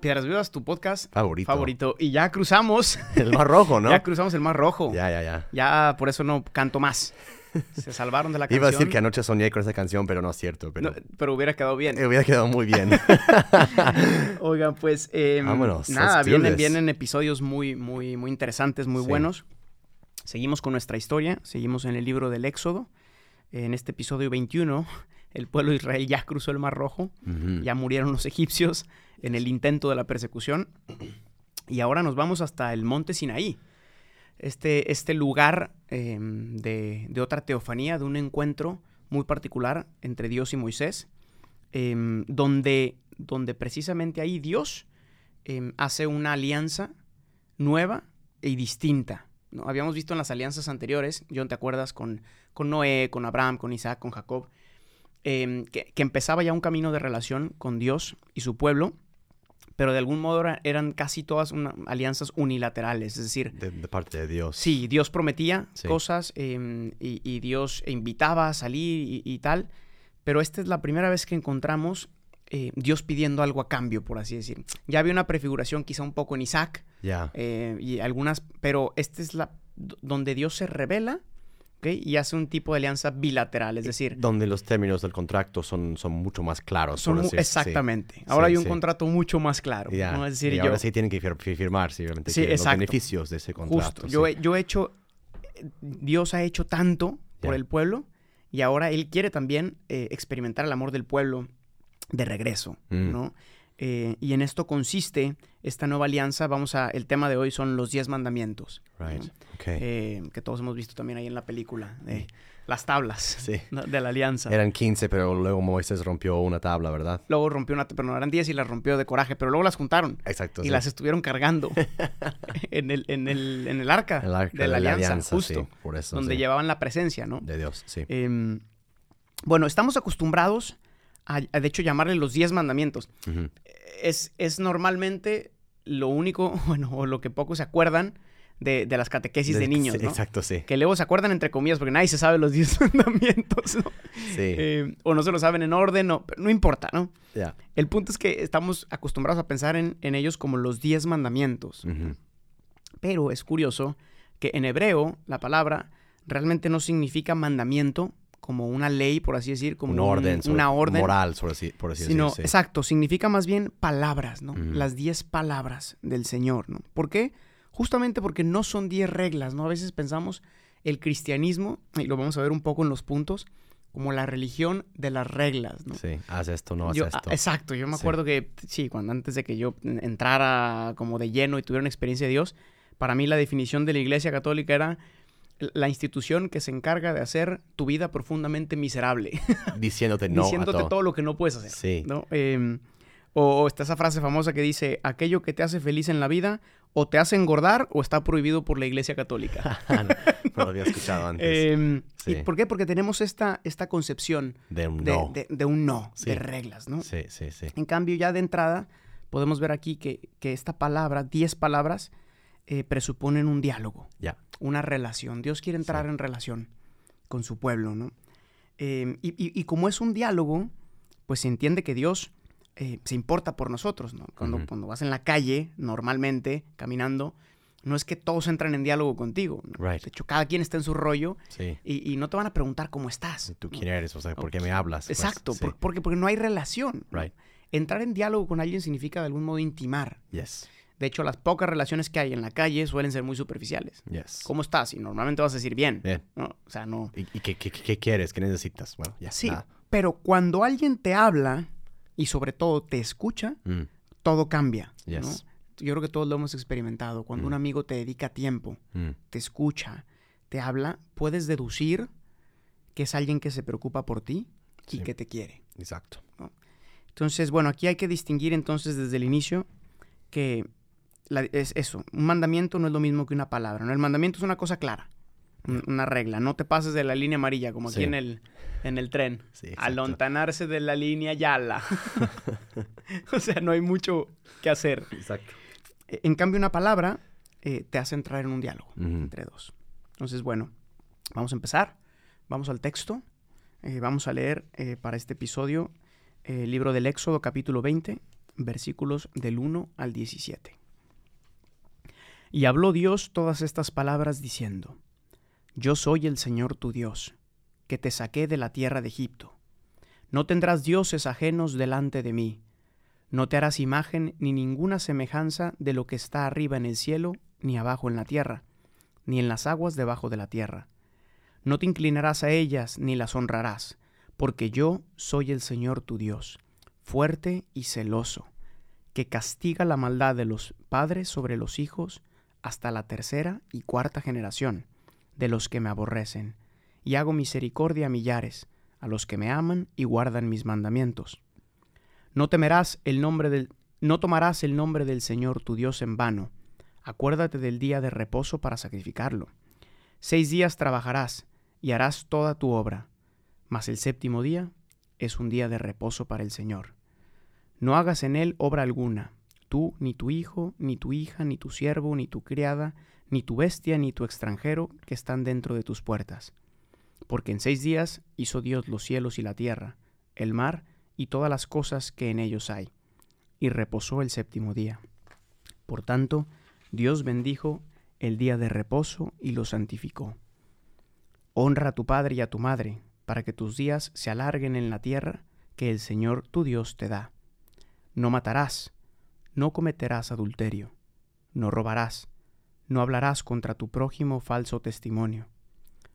Piedras Vivas, tu podcast Favorito. favorito. Y ya cruzamos, El Mar Rojo, ¿no? ya cruzamos el Mar Rojo. ya, ya, ya. Ya por eso no canto más. Se salvaron de la canción. Iba a decir que anoche soñé con esa canción, pero no es cierto. Pero No, pero hubiera quedado bien. me hubiera quedado muy bien. Oigan, pues eh, Vámonos, nada, vienen, vienen episodios muy, muy, muy interesantes, muy Sí. buenos. Seguimos con nuestra historia, seguimos en el libro del Éxodo. En este episodio 21, el pueblo de Israel ya cruzó el Mar Rojo, ya murieron los egipcios en el intento de la persecución. Y ahora nos vamos hasta el monte Sinaí, este, este lugar eh, de, de otra teofanía, de un encuentro muy particular entre Dios y Moisés, em, donde, donde precisamente ahí Dios em, hace una alianza nueva y distinta. ¿no? Habíamos visto en las alianzas anteriores, John, ¿te acuerdas? Con, con Noé, con Abraham, con Isaac, con Jacob, em, que, que empezaba ya un camino de relación con Dios y su pueblo, pero de algún modo era- eran casi todas una- alianzas unilaterales, es decir, de, de parte de Dios. Sí, Dios prometía Sí. cosas em, y, y Dios invitaba a salir y, y tal, pero esta es la primera vez que encontramos eh, Dios pidiendo algo a cambio, por así decir. Ya había una prefiguración quizá un poco en Isaac Ya. eh, y algunas, pero esta es la donde Dios se revela ¿ok? y hace un tipo de alianza bilateral, es decir, Donde los términos del contrato son, son mucho más claros. son decir, sí. exactamente. Ahora Sí, hay un sí. contrato mucho más claro. Ya. ¿no? Es decir, y yo, ahora sí tienen que fir- fir- firmar, obviamente, Sí, que los beneficios de ese contrato. Justo. Yo, he, yo he hecho, Dios ha hecho tanto por el pueblo y ahora Él quiere también eh, experimentar el amor del pueblo de regreso, Mm. ¿no? Eh, y en esto consiste esta nueva alianza. Vamos a, el tema de hoy son los diez mandamientos, Right. eh, que todos hemos visto también ahí en la película, de las tablas Sí. ¿no? de la alianza. Eran 15, pero luego Moisés rompió una tabla, ¿verdad? Luego rompió una, pero no eran 10 y las rompió de coraje, pero luego las juntaron Exacto. y sí. las estuvieron cargando en, el, en, el, en el arca, El arca de la alianza, justo, por eso. donde llevaban la presencia, ¿no? De Dios, sí. Em, bueno, estamos acostumbrados a, a, de hecho, llamarle los 10 mandamientos. Es, es normalmente lo único, bueno, o lo que pocos se acuerdan de, de las catequesis de, De- niños. Exacto, sí. Que luego se acuerdan entre comillas porque nadie se sabe los 10 mandamientos, ¿no? Sí. Eh, o no se lo saben en orden, o- pero no importa, ¿no? El punto es que estamos acostumbrados a pensar en, en ellos como los 10 mandamientos. Pero es curioso que en hebreo la palabra realmente no significa mandamiento como una ley, por así decir, como Un orden. sobre- una orden, Moral, por así, por así sino, decir. sí. exacto, significa más bien palabras, ¿no? Las diez palabras del Señor, ¿no? ¿Por qué? Justamente porque no son diez reglas, ¿no? A veces pensamos el cristianismo, y lo vamos a ver un poco en los puntos, como la religión de las reglas, ¿no? Sí, haz esto, no haz Yo- esto. exacto, yo me Sí. acuerdo que, sí, cuando antes de que yo entrara como de lleno y tuviera una experiencia de Dios, para mí la definición de la Iglesia Católica era la institución que se encarga de hacer tu vida profundamente miserable, Diciéndote no diciéndote a todo. todo. lo que no puedes hacer. Sí. ¿no? Eh, o, o está esa frase famosa que dice, aquello que te hace feliz en la vida, o te hace engordar, o está prohibido por la Iglesia Católica. no lo había escuchado antes. Eh, ¿Y Sí. por qué? Porque tenemos esta, esta concepción de un de, no. de- de un no, Sí. de reglas, ¿no? Sí, sí, sí. En cambio, ya de entrada, podemos ver aquí que, que esta palabra, 10 palabras, eh, presuponen un diálogo, Ya. Una relación. Dios quiere entrar Sí. en relación con su pueblo, ¿no? Eh, y, y- y como es un diálogo, pues se entiende que Dios eh, se importa por nosotros, ¿no? Cuando, cuando vas en la calle, normalmente, caminando, no es que todos entran en diálogo contigo. ¿no? Right. De hecho, cada quien está en su rollo Sí. y, y no te van a preguntar cómo estás. ¿Tú quién eres? O sea, ¿por qué me hablas? Pues, Exacto, sí. por- porque, porque no hay relación. Entrar en diálogo con alguien significa de algún modo intimar. Yes. De hecho, las pocas relaciones que hay en la calle suelen ser muy superficiales. Yes. ¿Cómo estás? Y normalmente vas a decir bien. Bien. ¿no? O sea, no. ¿Y, y qué, qué- qué quieres? ¿Qué necesitas? Bueno, ya. Sí, nada. pero cuando alguien te habla y sobre todo te escucha, Mm, todo cambia. ¿no? Yes. Yo creo que todos lo hemos experimentado. Cuando Mm. un amigo te dedica tiempo, mm, te escucha, te habla, puedes deducir que es alguien que se preocupa por ti y Sí. que te quiere. Exacto. Entonces, bueno, aquí hay que distinguir entonces desde el inicio que la- es eso, un mandamiento no es lo mismo que una palabra, ¿no? El mandamiento es una cosa clara, un- una regla, no te pases de la línea amarilla como aquí en el, en el tren. Sí. Alontanarse de la línea Yala. o sea, no hay mucho que hacer. Exacto. E- En cambio, una palabra eh, te hace entrar en un diálogo entre dos. Entonces, bueno, vamos a empezar. Vamos al texto. Eh, vamos a leer eh, para este episodio el libro del Éxodo, capítulo 20, versículos del 1 al 17. Y habló Dios todas estas palabras diciendo, Yo soy el Señor tu Dios, que te saqué de la tierra de Egipto. No tendrás dioses ajenos delante de mí. No te harás imagen ni ninguna semejanza de lo que está arriba en el cielo, ni abajo en la tierra, ni en las aguas debajo de la tierra. No te inclinarás a ellas, ni las honrarás, porque yo soy el Señor tu Dios, fuerte y celoso, que castiga la maldad de los padres sobre los hijos hasta la tercera y cuarta generación de los que me aborrecen, y hago misericordia a millares, a los que me aman y guardan mis mandamientos. No temerás el nombre del no tomarás el nombre del Señor tu Dios en vano. Acuérdate del día de reposo para sacrificarlo. Seis días trabajarás y harás toda tu obra, mas el séptimo día es un día de reposo para el Señor. No hagas en él obra alguna, tú, ni tu hijo, ni tu hija, ni tu siervo, ni tu criada, ni tu bestia, ni tu extranjero que están dentro de tus puertas. Porque en seis días hizo Dios los cielos y la tierra, el mar y todas las cosas que en ellos hay, y reposó el séptimo día. Por tanto, Dios bendijo el día de reposo y lo santificó. Honra a tu padre y a tu madre, para que tus días se alarguen en la tierra que el Señor tu Dios te da. No matarás, no cometerás adulterio, no robarás, no hablarás contra tu prójimo falso testimonio,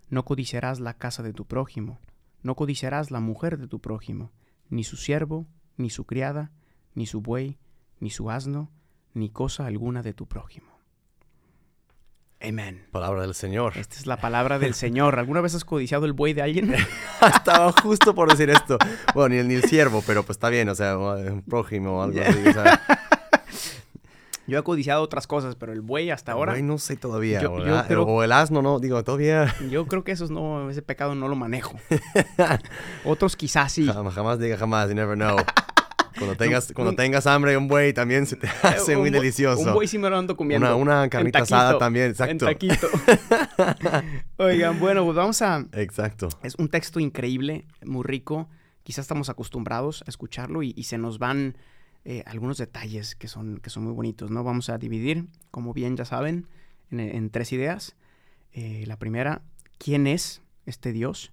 no codiciarás la casa de tu prójimo, no codiciarás la mujer de tu prójimo, ni su siervo, ni su criada, ni su buey, ni su asno, ni cosa alguna de tu prójimo. Amén. Palabra del Señor. Esta es la palabra del Señor. ¿Alguna vez has codiciado el buey de alguien? Estaba justo por decir esto. Bueno, ni el, ni el siervo, pero pues está bien, o sea, un prójimo o algo así. O sea, Yo he codiciado otras cosas, pero el buey hasta ahora, güey, no sé todavía. Yo- o, yo la- creo- o el asno, no, digo, todavía yo creo que esos no, ese pecado no lo manejo. Otros quizás sí. jamás, jamás diga jamás, you never know. Cuando tengas, cuando un- tengas hambre, un buey también se te hace muy delicioso. Un buey sí me lo ando comiendo. Una, una En carnita taquito, asada también, En exacto. taquito. Oigan, bueno, pues vamos a... Exacto. Es un texto increíble, muy rico. Quizás estamos acostumbrados a escucharlo y, y se nos van eh, algunos detalles que son, que son muy bonitos, ¿no? Vamos a dividir, como bien ya saben, en, en tres ideas. Eh, la primera, ¿quién es este Dios?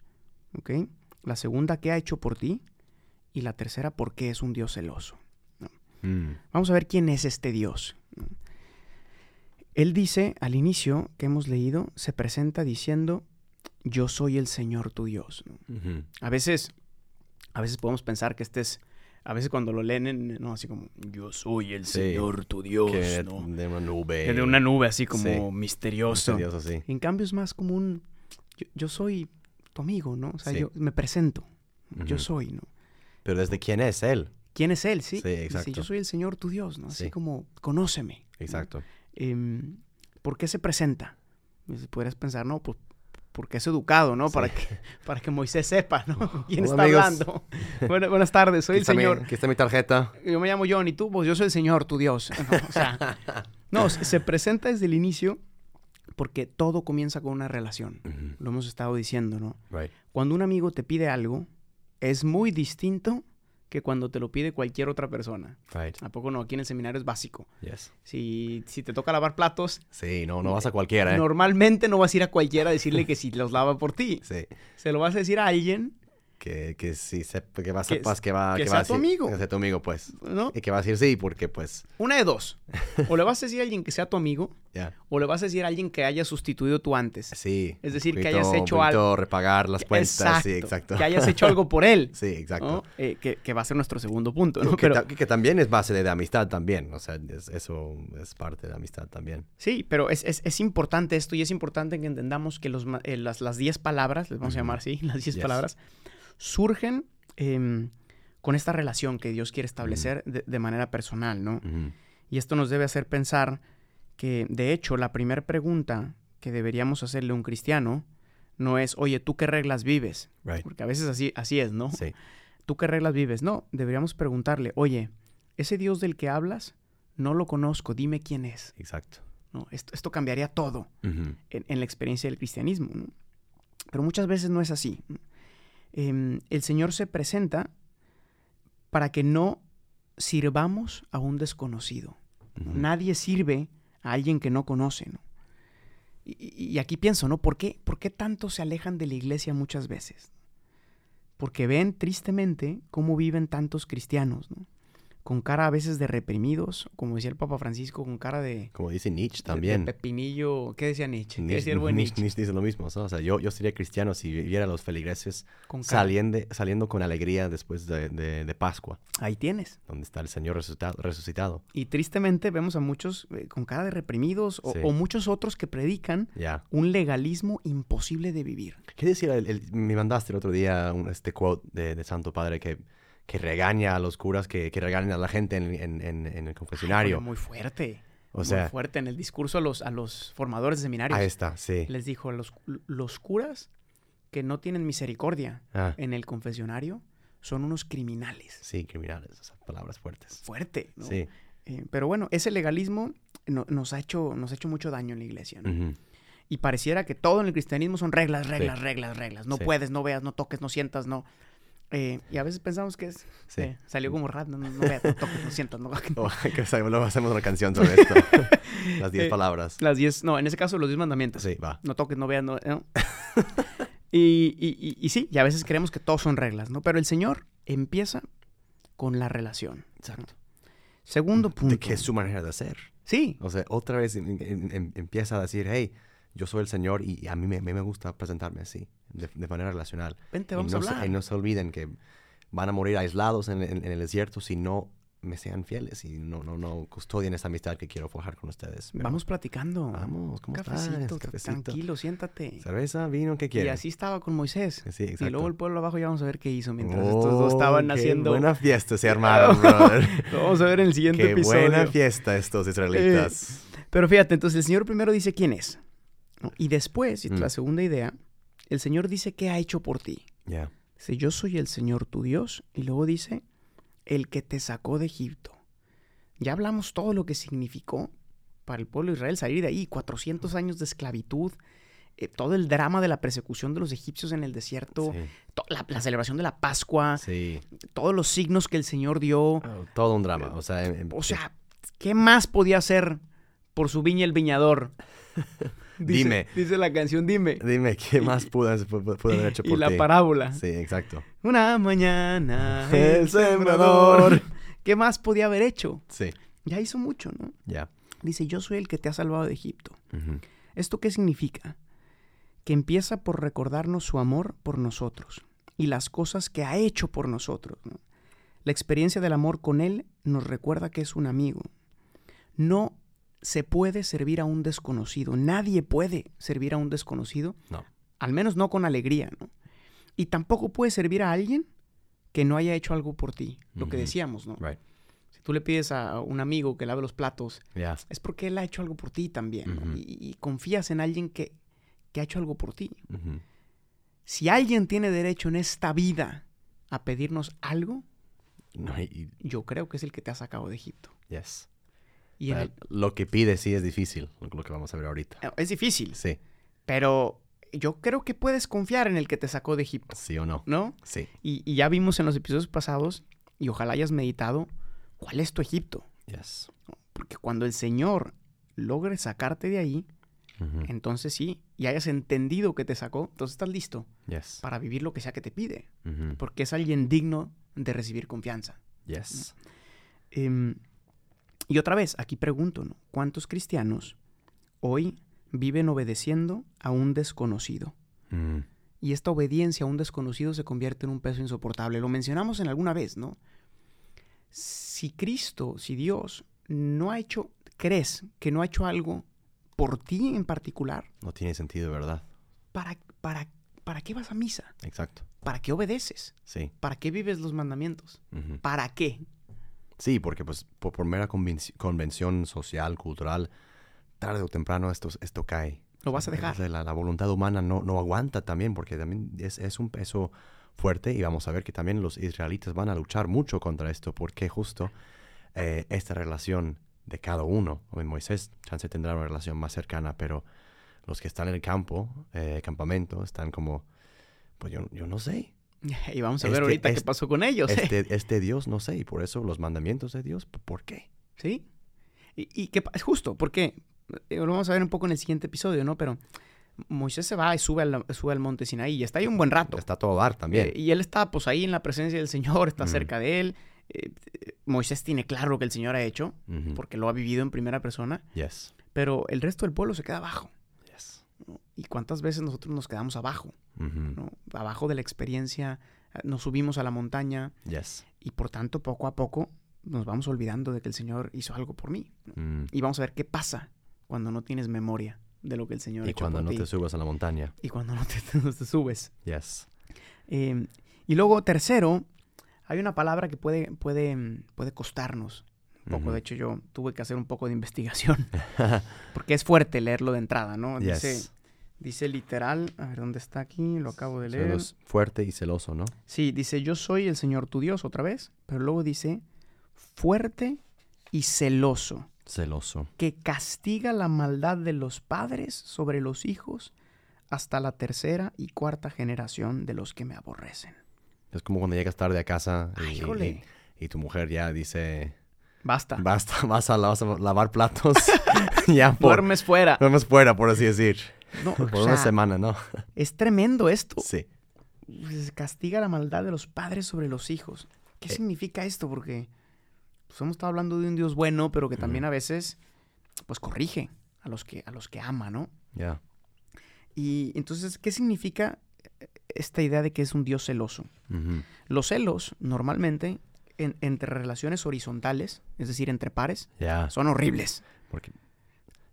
La segunda, ¿qué ha hecho por ti? Y la tercera, ¿por qué es un Dios celoso? Mm, Vamos a ver quién es este Dios. Él dice al inicio que hemos leído, se presenta diciendo, yo soy el Señor tu Dios. A veces, a veces podemos pensar que este es, a veces cuando lo leen, en- no, así como, yo soy el Sí, Señor tu Dios, Que ¿no? de una nube. Que de una nube así como Sí. misterioso. Misterioso, sí. En cambio es más como un, yo, yo soy tu amigo, ¿no? O sea, yo me presento, yo soy, ¿no? Pero desde quién es él. ¿Quién es Él? Sí, Sí, Dice, exacto. yo soy el Señor tu Dios, ¿no? Así Sí. como, conóceme. ¿no? Exacto. Em, ¿Por qué se presenta? Pues, Podrías pensar, no, pues porque es educado, ¿no? Sí. Para, que, para que Moisés sepa, ¿no? ¿Quién Hola, está amigos. hablando? Buena- buenas tardes, soy el está mi- Señor. Aquí está mi tarjeta. Yo me llamo John y tú, pues yo soy el Señor, tu Dios. No, o sea, no, se se presenta desde el inicio porque todo comienza con una relación. Lo hemos estado diciendo, ¿no? Right. Cuando un amigo te pide algo, es muy distinto que cuando te lo pide cualquier otra persona. Right. ¿A poco no? Aquí en el seminario es básico. Yes. Si, si te toca lavar platos, Sí, no, no vas a cualquiera, ¿eh? normalmente no vas a ir a cualquiera a decirle que si los lava por ti. Sí. Se lo vas a decir a alguien, Que, que sí sep- que va, Que- sepas que va, que que sea va a tu amigo. Que sea tu amigo, pues. ¿no? Y que va a decir sí, porque pues, Una de dos. O le vas a decir a alguien que sea tu amigo, ya. o le vas a decir a alguien que haya sustituido tú antes. Sí. Es decir, un que hayas poquito- hecho poquito algo. repagar las cuentas, sí, exacto. Que hayas hecho algo por él. Sí, exacto. ¿no? Eh, que, que va a ser nuestro segundo punto, ¿no? que, Pero, ta- que- también es base de, de amistad también, o sea, es- eso es parte de amistad también. sí, pero es, es- es importante esto y es importante que entendamos que los, eh, las, las 10 palabras, les vamos a llamar así, las 10 Yes. palabras, surgen em, con esta relación que Dios quiere establecer de, de manera personal, ¿no? Y esto nos debe hacer pensar que, de hecho, la primera pregunta que deberíamos hacerle a un cristiano no es, oye, ¿tú qué reglas vives? Right. Porque a veces así, así es, ¿no? Sí. ¿Tú qué reglas vives? No, deberíamos preguntarle, oye, ese Dios del que hablas, no lo conozco, dime quién es. Exacto. ¿no? Esto, esto cambiaría todo en, en la experiencia del cristianismo. ¿no? Pero muchas veces no es así. Em, el Señor se presenta para que no sirvamos a un desconocido. Nadie sirve a alguien que no conoce. ¿no? Y, y- y aquí pienso, ¿no? ¿Por qué, ¿Por qué tanto se alejan de la iglesia muchas veces? Porque ven tristemente cómo viven tantos cristianos, ¿no? Con cara a veces de reprimidos, como decía el Papa Francisco, con cara de, Como dice Nietzsche también. de pepinillo. ¿Qué decía Nietzsche? ¿Qué Nietzsche, decía el buen Nietzsche- Nietzsche? Nietzsche dice lo mismo, ¿no? O sea, yo, yo sería cristiano si viviera los feligreses Con saliendo, saliendo con alegría después de, de- de Pascua, Ahí tienes. donde está el Señor resucitado. resucitado. Y tristemente vemos a muchos eh, con cara de reprimidos o, Sí. o muchos otros que predican un legalismo imposible de vivir. ¿Qué decía? El, el- me mandaste el otro día un, este quote de, de Santo Padre que, que regaña a los curas, que, que regañan a la gente en, en- en- en el confesionario. Muy fuerte. O muy sea- fuerte en el discurso a los, a los formadores de seminarios. Ahí está, sí. Les dijo, los, los curas que no tienen misericordia Ah, en el confesionario son unos criminales. sí, criminales, esas palabras fuertes. Fuerte, ¿no? Sí. Eh, pero bueno, ese legalismo no- nos, ha hecho, nos ha hecho mucho daño en la iglesia. Y pareciera que todo en el cristianismo son reglas, Sí. reglas, reglas, reglas. No Sí. puedes, no veas, no toques, no sientas, no. Eh, y a veces pensamos que es, Sí. eh, salió como rat, no, no, no no toques, no sientas, no. Oh, que luego hacemos una canción sobre esto. Las diez Eh, palabras. Las diez, no, en ese caso los diez mandamientos. Sí, va. No toques, no veas, no. no. y, y- y- y sí, y a veces creemos que todos son reglas, ¿no? Pero el Señor empieza con la relación. Exacto. Segundo punto. De que es su manera de ser. Sí, O sea, otra vez em- em- em- empieza a decir, hey, yo soy el Señor y a mí me, me gusta presentarme así, de, de manera relacional. vente, y, vamos no a hablar. y no se olviden que van a morir aislados en, en- en el desierto si no me sean fieles y no, no, no custodien esa amistad que quiero forjar con ustedes. Pero Vamos platicando. Vamos, ¿cómo Cafecito, estás? Cafecito. tranquilo, siéntate. Cerveza, vino, ¿qué Y quieres? así estaba con Moisés. Sí, Y exacto. luego el pueblo abajo ya vamos a ver qué hizo mientras estos dos estaban Oh, haciendo. Qué buena fiesta se armaron, brother. Lo vamos a ver en el siguiente qué episodio. Eh, buena fiesta estos israelitas. Pero fíjate, entonces el Señor primero dice quién es. ¿No? Y después, y Mm. la segunda idea, el Señor dice qué ha hecho por ti. Ya. Dice, yo soy el Señor tu Dios. Y luego dice, el que te sacó de Egipto. Ya hablamos todo lo que significó para el pueblo de Israel salir de ahí. 400 años de esclavitud. eh, todo el drama de la persecución de los egipcios en el desierto. Sí. la, la celebración de la Pascua. sí. Todos los signos que el Señor dio. Oh, todo un drama. O sea, em- em- O sea, ¿qué más podía hacer por su viña el viñador? Dice- Dime. Dice la canción, dime. Dime, ¿qué más pudo, haber hecho por Y la ti? parábola. Sí, exacto. Una mañana El sembrador. ¿Qué más podía haber hecho? Sí, Ya hizo mucho, ¿no? ya. Dice, yo soy el que te ha salvado de Egipto. ¿Esto qué significa? Que empieza por recordarnos su amor por nosotros y las cosas que ha hecho por nosotros. ¿no? La experiencia del amor con Él nos recuerda que es un amigo. No se puede servir a un desconocido. Nadie puede servir a un desconocido. No. Al menos no con alegría, ¿no? Y tampoco puede servir a alguien que no haya hecho algo por ti. Lo que decíamos, ¿no? Right. Si tú le pides a un amigo que lave los platos, es porque él ha hecho algo por ti también. y, y confías en alguien que, que ha hecho algo por ti. Si alguien tiene derecho en esta vida a pedirnos algo, No, y- yo creo que es el que te ha sacado de Egipto. yes. Y en Ah, el- Lo que pide sí es difícil, lo que vamos a ver ahorita. eh, es difícil, Sí, pero yo creo que puedes confiar en el que te sacó de Egipto, sí o no. ¿no? Sí, Y, y ya vimos en los episodios pasados, y ojalá hayas meditado, cuál es tu Egipto. yes. Porque cuando el Señor logre sacarte de ahí, entonces sí, y hayas entendido que te sacó, entonces estás listo Yes. para vivir lo que sea que te pide. Porque es alguien digno de recibir confianza. Yes. Em, y otra vez, aquí pregunto, ¿no? ¿Cuántos cristianos hoy viven obedeciendo a un desconocido? Mm. Y esta obediencia a un desconocido se convierte en un peso insoportable. Lo mencionamos en alguna vez, ¿no? Si Cristo, si Dios no ha hecho, crees que no ha hecho algo por ti en particular, No tiene sentido, ¿verdad? ¿para, para, ¿para qué vas a misa? Exacto. ¿Para qué obedeces? Sí. ¿Para qué vives los mandamientos? ¿Para qué? Sí, porque pues por, por mera convenci- convención social, cultural, tarde o temprano esto, esto cae. Lo vas a dejar. La, la voluntad humana no, no aguanta también porque también es, es un peso fuerte y vamos a ver que también los israelitas van a luchar mucho contra esto porque justo eh, esta relación de cada uno, Moisés chance tendrá una relación más cercana, pero los que están en el campo, eh, campamento, están como, pues yo, yo no sé, Y vamos a ver Este- ahorita qué este- pasó con ellos. ¿eh? este, este Dios no sé, y por eso los mandamientos de Dios, ¿por qué? ¿Sí? Y, y que es justo, porque eh, lo vamos a ver un poco en el siguiente episodio, ¿no? Pero Moisés se va y sube al, sube al monte Sinaí y está ahí un buen rato. Está todo dar también. Eh, y él está pues ahí en la presencia del Señor, está cerca de él. Eh, Moisés tiene claro lo que el Señor ha hecho, porque lo ha vivido en primera persona, Yes. pero el resto del pueblo se queda abajo. ¿Y cuántas veces nosotros nos quedamos abajo? Abajo de la experiencia, eh, nos subimos a la montaña Yes. y por tanto poco a poco nos vamos olvidando de que el Señor hizo algo por mí. ¿no? Mm. Y vamos a ver qué pasa cuando no tienes memoria de lo que el Señor ha Y hecho cuando por no ti. te subas a la montaña. Y cuando no te, no te subes. Yes. Eh, y luego, tercero, hay una palabra que puede, puede, puede costarnos un poco. De hecho, yo tuve que hacer un poco de investigación. porque es fuerte leerlo de entrada, ¿no? Dice, Yes. Dice literal, a ver dónde está aquí, lo acabo de leer. Celos- fuerte y celoso, ¿no? Sí, dice, yo soy el Señor tu Dios otra vez, pero luego dice, fuerte y celoso, Celoso. que castiga la maldad de los padres sobre los hijos hasta la tercera y cuarta generación de los que me aborrecen. Es como cuando llegas tarde a casa y, Ay, híjole. y- y tu mujer ya dice, Basta. basta, vas a, vas a lavar platos. ya por, Duermes fuera. duermes fuera, por así decir. No, Por o una semana, ¿no? es tremendo esto. Sí. Castiga la maldad de los padres sobre los hijos. ¿Qué Eh. significa esto? Porque pues, hemos estado hablando de un Dios bueno, pero que también a veces pues corrige a los que, a los que ama, ¿no? Ya. Y entonces, ¿qué significa esta idea de que es un Dios celoso? Los celos, normalmente, en- entre relaciones horizontales, es decir, entre pares, son horribles. Porque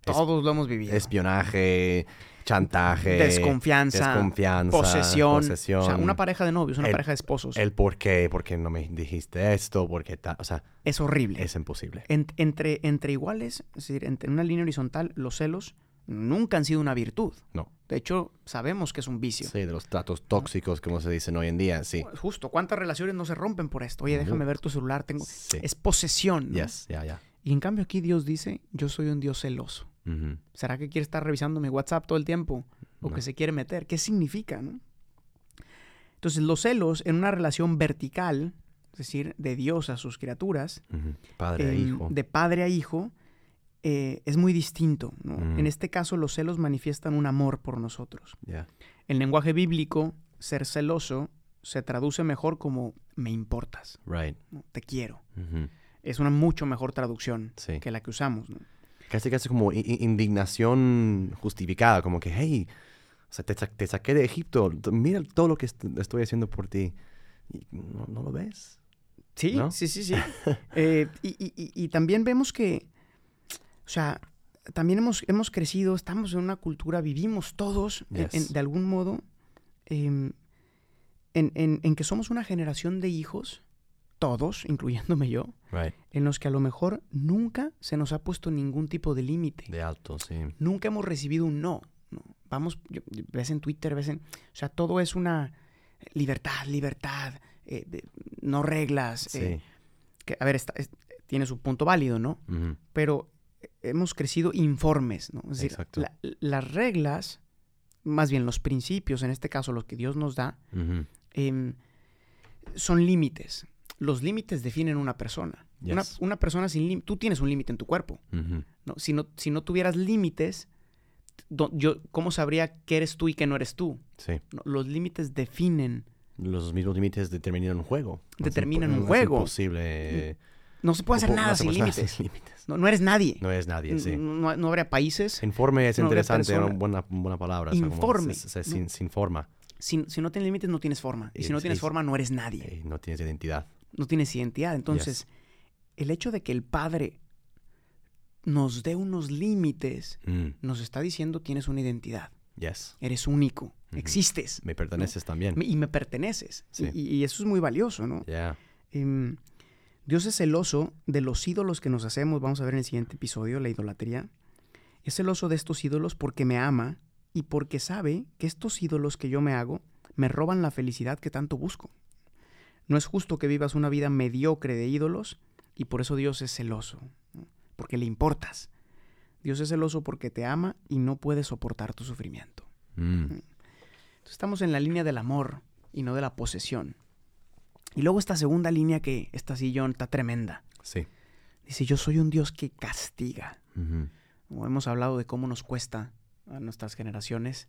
Es- Todos lo hemos vivido. espionaje, chantaje, Desconfianza, desconfianza, posesión. posesión, O sea, una pareja de novios, una el- pareja de esposos. el por qué, por qué no me dijiste esto, por qué tal, o sea, es horrible. es imposible. En- entre, entre iguales, es decir, entre una línea horizontal, los celos nunca han sido una virtud. No. De hecho, sabemos que es un vicio. Sí, de los tratos tóxicos, como se dicen hoy en día, sí. Justo, ¿cuántas relaciones no se rompen por esto? Oye, déjame ver tu celular, tengo... Sí. Es posesión, ¿no? Yes, ya, ya. Y en cambio aquí Dios dice, yo soy un Dios celoso. ¿Será que quiere estar revisando mi WhatsApp todo el tiempo? ¿O No. que se quiere meter? ¿Qué significa, no? Entonces, los celos en una relación vertical, es decir, de Dios a sus criaturas. Padre e em, hijo. de padre a hijo, eh, es muy distinto. ¿no? En este caso, los celos manifiestan un amor por nosotros. En lenguaje bíblico, ser celoso se traduce mejor como me importas, Right. ¿no? te quiero. Es una mucho mejor traducción Sí. que la que usamos. ¿no? Casi, casi como indignación justificada, como que, hey, o sea, te, sa- te saqué de Egipto, mira todo lo que est- estoy haciendo por ti. Y no, no lo ves. Sí, ¿No? sí, sí, sí. Eh, y, y- y- y también vemos que, o sea, también hemos, hemos crecido, estamos en una cultura, vivimos todos, en- en- Yes. de algún modo, em, en, en- en que somos una generación de hijos, todos, incluyéndome yo, Right. en los que a lo mejor nunca se nos ha puesto ningún tipo de límite. De alto, sí. Nunca hemos recibido un no. ¿no? Vamos, yo- ves en Twitter, ves en... O sea, todo es una libertad, libertad, eh, de- no reglas. Sí. eh, que, a ver, está- es- tiene su punto válido, ¿no? Pero hemos crecido informes, ¿no? Es decir, la- las reglas, más bien los principios, en este caso los que Dios nos da, em, son límites. Los límites definen una persona. Una, Yes. una persona sin límites, tú tienes un límite en tu cuerpo. ¿no? Si, no, si no tuvieras límites, yo, ¿cómo sabría qué eres tú y qué no eres tú? Sí. ¿No? Los límites definen. Los mismos límites determinan un juego. Es Determinan un es juego. imposible. No se puede hacer nada sin límites. No, no eres nadie. No es nadie, sí. No, no habría países. Informe es No interesante, una buena, buena palabra. o sea, como Informe, se- se- ¿no? sin, sin forma. Si, si no tienes límites, no tienes forma. Y si no Es- tienes es- forma, no eres nadie. Eh, no tienes identidad. No tienes identidad. Entonces, el hecho de que el Padre nos dé unos límites Mm, nos está diciendo tienes una identidad. Yes. Eres único. Existes. Me perteneces también. me- Y me perteneces. Sí. Y, y eso es muy valioso, ¿no? Ya. Em, Dios es celoso de los ídolos que nos hacemos, vamos a ver en el siguiente episodio, la idolatría. Es celoso de estos ídolos porque me ama y porque sabe que estos ídolos que yo me hago me roban la felicidad que tanto busco. No es justo que vivas una vida mediocre de ídolos y por eso Dios es celoso, porque le importas. Dios es celoso porque te ama y no puede soportar tu sufrimiento. Mm. Entonces estamos en la línea del amor y no de la posesión. Y luego esta segunda línea que esta sillón está tremenda. Sí. Dice, yo soy un Dios que castiga. Como hemos hablado de cómo nos cuesta a nuestras generaciones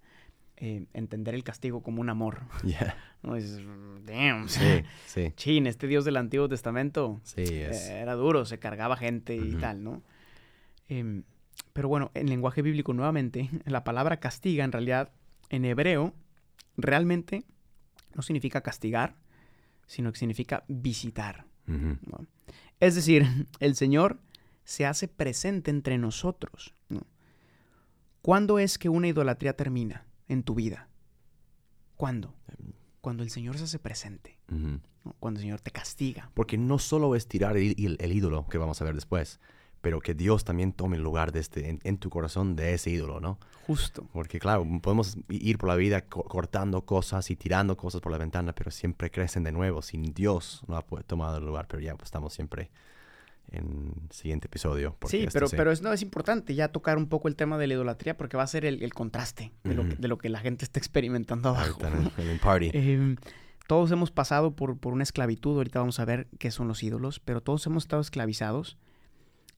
eh, entender el castigo como un amor. Yeah. ¿no? Es, damn. Sí, sí, Chin, este Dios del Antiguo Testamento sí, eh, era duro, se cargaba gente y tal, ¿no? Em, pero bueno, en lenguaje bíblico nuevamente, la palabra castiga en realidad en hebreo realmente no significa castigar, sino que significa visitar. Es decir, el Señor se hace presente entre nosotros. ¿no? ¿Cuándo es que una idolatría termina en tu vida? ¿Cuándo? Cuando el Señor se hace presente, cuando el Señor te castiga. Porque no solo es tirar el, el- el ídolo, que vamos a ver después, pero que Dios también tome el lugar de este, en, en tu corazón de ese ídolo, ¿no? Justo. Porque claro, podemos ir por la vida co- cortando cosas y tirando cosas por la ventana, pero siempre crecen de nuevo sin Dios no ha tomado el lugar. Pero ya pues, estamos siempre en el siguiente episodio. Sí, pero, pero es, no, es importante ya tocar un poco el tema de la idolatría porque va a ser el, el contraste de, lo que, de lo que la gente está experimentando abajo. En el, party. Eh, todos hemos pasado por, por una esclavitud, ahorita vamos a ver qué son los ídolos, pero todos hemos estado esclavizados.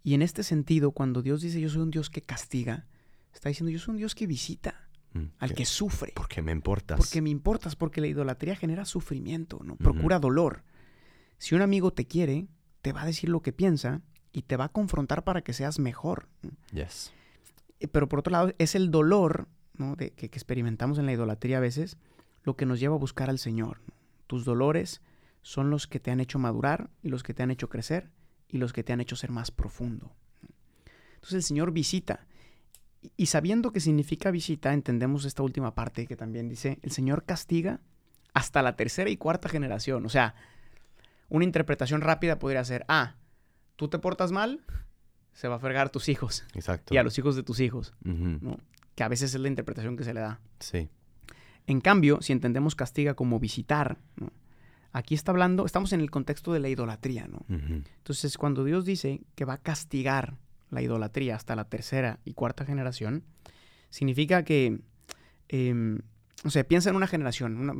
Y en este sentido, cuando Dios dice yo soy un Dios que castiga, está diciendo yo soy un Dios que visita Mm, al que- que sufre. Porque me importas. Porque me importas, porque la idolatría genera sufrimiento, ¿no? Procura dolor. Si un amigo te quiere, te va a decir lo que piensa y te va a confrontar para que seas mejor. Yes. Eh, Pero por otro lado, es el dolor ¿no? de, que, que experimentamos en la idolatría a veces lo que nos lleva a buscar al Señor. ¿no? Tus dolores son los que te han hecho madurar y los que te han hecho crecer y los que te han hecho ser más profundo. ¿no? Entonces el Señor visita. Y- Y sabiendo que significa visita, entendemos esta última parte que también dice, el Señor castiga hasta la tercera y cuarta generación. O sea, una interpretación rápida podría ser, ah, tú te portas mal, se va a fregar a tus hijos Exacto. y a los hijos de tus hijos. Que a veces es la interpretación que se le da. Sí. En cambio, si entendemos castiga como visitar, ¿no? Aquí está hablando, estamos en el contexto de la idolatría, ¿no? Entonces, cuando Dios dice que va a castigar la idolatría hasta la tercera y cuarta generación, significa que, eh, o sea, piensa en una generación, una,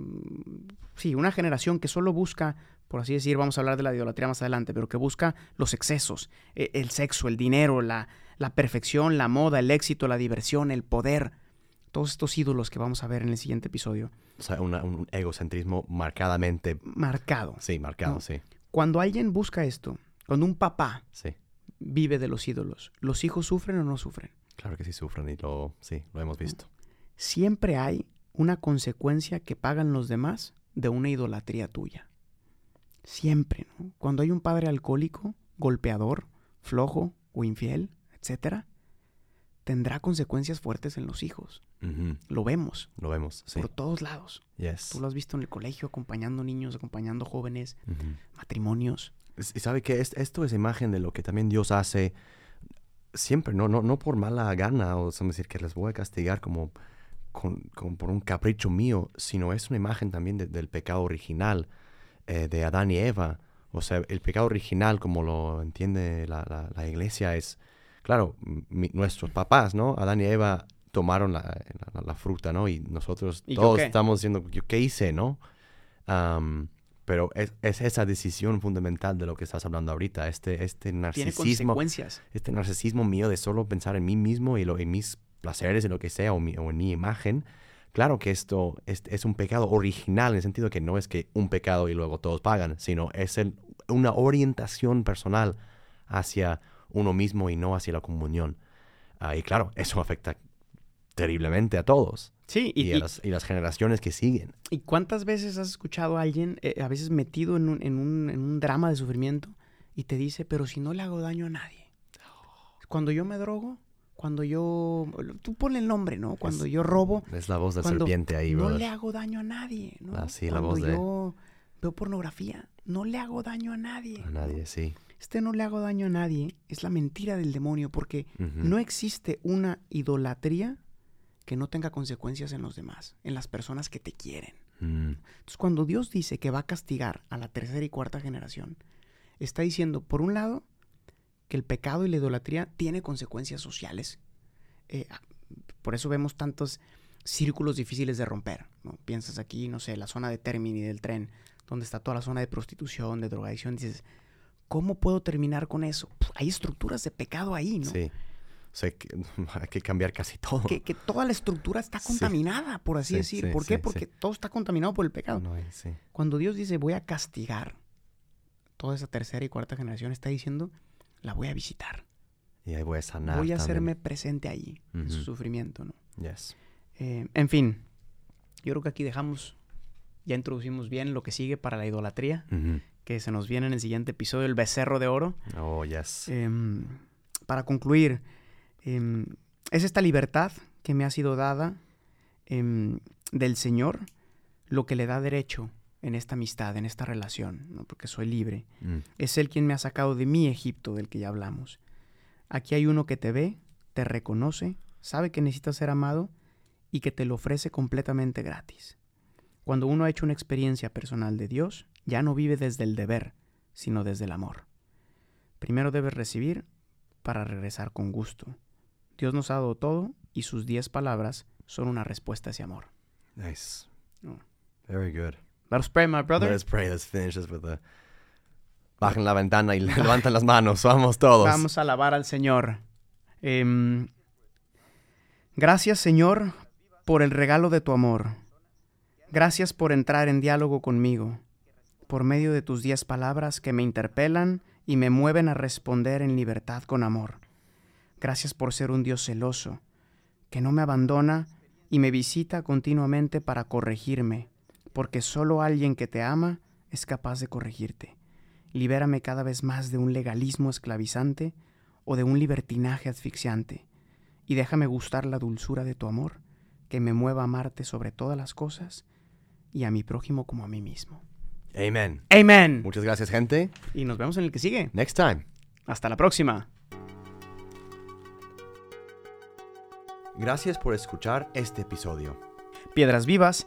sí, una generación que solo busca, por así decir, vamos a hablar de la idolatría más adelante, pero que busca los excesos, eh, el sexo, el dinero, la, la perfección, la moda, el éxito, la diversión, el poder, todos estos ídolos que vamos a ver en el siguiente episodio, O sea, una- un egocentrismo marcadamente. marcado. Sí, marcado, No. sí. Cuando alguien busca esto, cuando un papá Sí. vive de los ídolos, ¿los hijos sufren o no sufren? Claro que sí sufren y lo, sí, lo hemos visto. Siempre hay una consecuencia que pagan los demás de una idolatría tuya. Siempre, ¿no? Cuando hay un padre alcohólico, golpeador, flojo o infiel, etcétera, tendrá consecuencias fuertes en los hijos. Lo vemos Lo vemos, sí. por todos lados. Yes. Tú lo has visto en el colegio acompañando niños, acompañando jóvenes, matrimonios. Y sabe que es- esto es imagen de lo que también Dios hace siempre, no, no, no por mala gana o es decir que les voy a castigar como, con- por un capricho mío, sino es una imagen también de- del pecado original eh, de Adán y Eva. O sea, el pecado original, como lo entiende la, la- la iglesia, es, claro, mi- nuestros papás, ¿no? Adán y Eva tomaron la, la- fruta, ¿no? Y nosotros ¿Y yo todos estamos diciendo, ¿yo qué hice, no? Am, pero es, es esa decisión fundamental de lo que estás hablando ahorita, este, este Tiene narcisismo, consecuencias. este narcisismo mío de solo pensar en mí mismo y lo, en mis placeres y lo que sea, o, mi- o en mi imagen. Claro que esto es, es un pecado original, en el sentido que no es que un pecado y luego todos pagan, sino es el- una orientación personal hacia uno mismo y no hacia la comunión. Ah, y claro, eso afecta terriblemente a todos Sí, y, y, a y- las, y las generaciones que siguen. ¿Y cuántas veces has escuchado a alguien, eh, a veces metido en un, en, un, en un drama de sufrimiento, y te dice, pero si no le hago daño a nadie? Cuando yo me drogo, cuando yo... Tú ponle el nombre, ¿no? Cuando Es- yo robo, Es la voz de Cuando serpiente ahí, no brother. le hago daño a nadie, ¿no? Ah, sí, la cuando voz de- yo veo pornografía, no le hago daño a nadie. A nadie, sí. Este no le hago daño a nadie es la mentira del demonio porque no existe una idolatría que no tenga consecuencias en los demás, en las personas que te quieren. Mm, Entonces, cuando Dios dice que va a castigar a la tercera y cuarta generación, está diciendo, por un lado, que el pecado y la idolatría tiene consecuencias sociales. Eh, por eso vemos tantos círculos difíciles de romper. ¿no? Piensas aquí, no sé, la zona de Termini del tren, donde está toda la zona de prostitución, de drogadicción. Dices, ¿cómo puedo terminar con eso? Hay estructuras de pecado ahí, ¿no? Sí. O sea, que hay que cambiar casi todo. Que, que toda la estructura está Sí. contaminada, por así Sí, decir. sí, ¿Por qué? Porque todo está contaminado por el pecado. No. Cuando Dios dice voy a castigar toda esa tercera y cuarta generación, está diciendo la voy a visitar. Y ahí voy a sanar. voy a también. hacerme presente ahí, en su sufrimiento, ¿no? Yes. Eh, en fin, yo creo que aquí dejamos, ya introducimos bien lo que sigue para la idolatría, que se nos viene en el siguiente episodio, el becerro de oro. Oh, yes. Em, para concluir, em, es esta libertad que me ha sido dada em, del Señor lo que le da derecho en esta amistad, en esta relación, ¿no? porque soy libre. Mm, Es Él quien me ha sacado de mi Egipto, del que ya hablamos. Aquí hay uno que te ve, te reconoce, sabe que necesitas ser amado y que te lo ofrece completamente gratis. Cuando uno ha hecho una experiencia personal de Dios, ya no vive desde el deber, sino desde el amor. Primero debes recibir para regresar con gusto. Dios nos ha dado todo y sus diez palabras son una respuesta a ese amor. nice. Oh. Very good. Let us pray, my brother. Let's pray. Let's finish this with a... Bajen la ventana y levanten las manos. Vamos todos. Vamos a alabar al Señor. Em, gracias, Señor, por el regalo de tu amor. Gracias por entrar en diálogo conmigo, por medio de tus diez palabras que me interpelan y me mueven a responder en libertad con amor. Gracias por ser un Dios celoso, que no me abandona y me visita continuamente para corregirme, porque solo alguien que te ama es capaz de corregirte. Libérame cada vez más de un legalismo esclavizante o de un libertinaje asfixiante, y déjame gustar la dulzura de tu amor, que me mueva a amarte sobre todas las cosas y a mi prójimo como a mí mismo. Amen. Amén. Muchas gracias, gente. Y nos vemos en el que sigue. Next time. Hasta la próxima. Gracias por escuchar este episodio. Piedras Vivas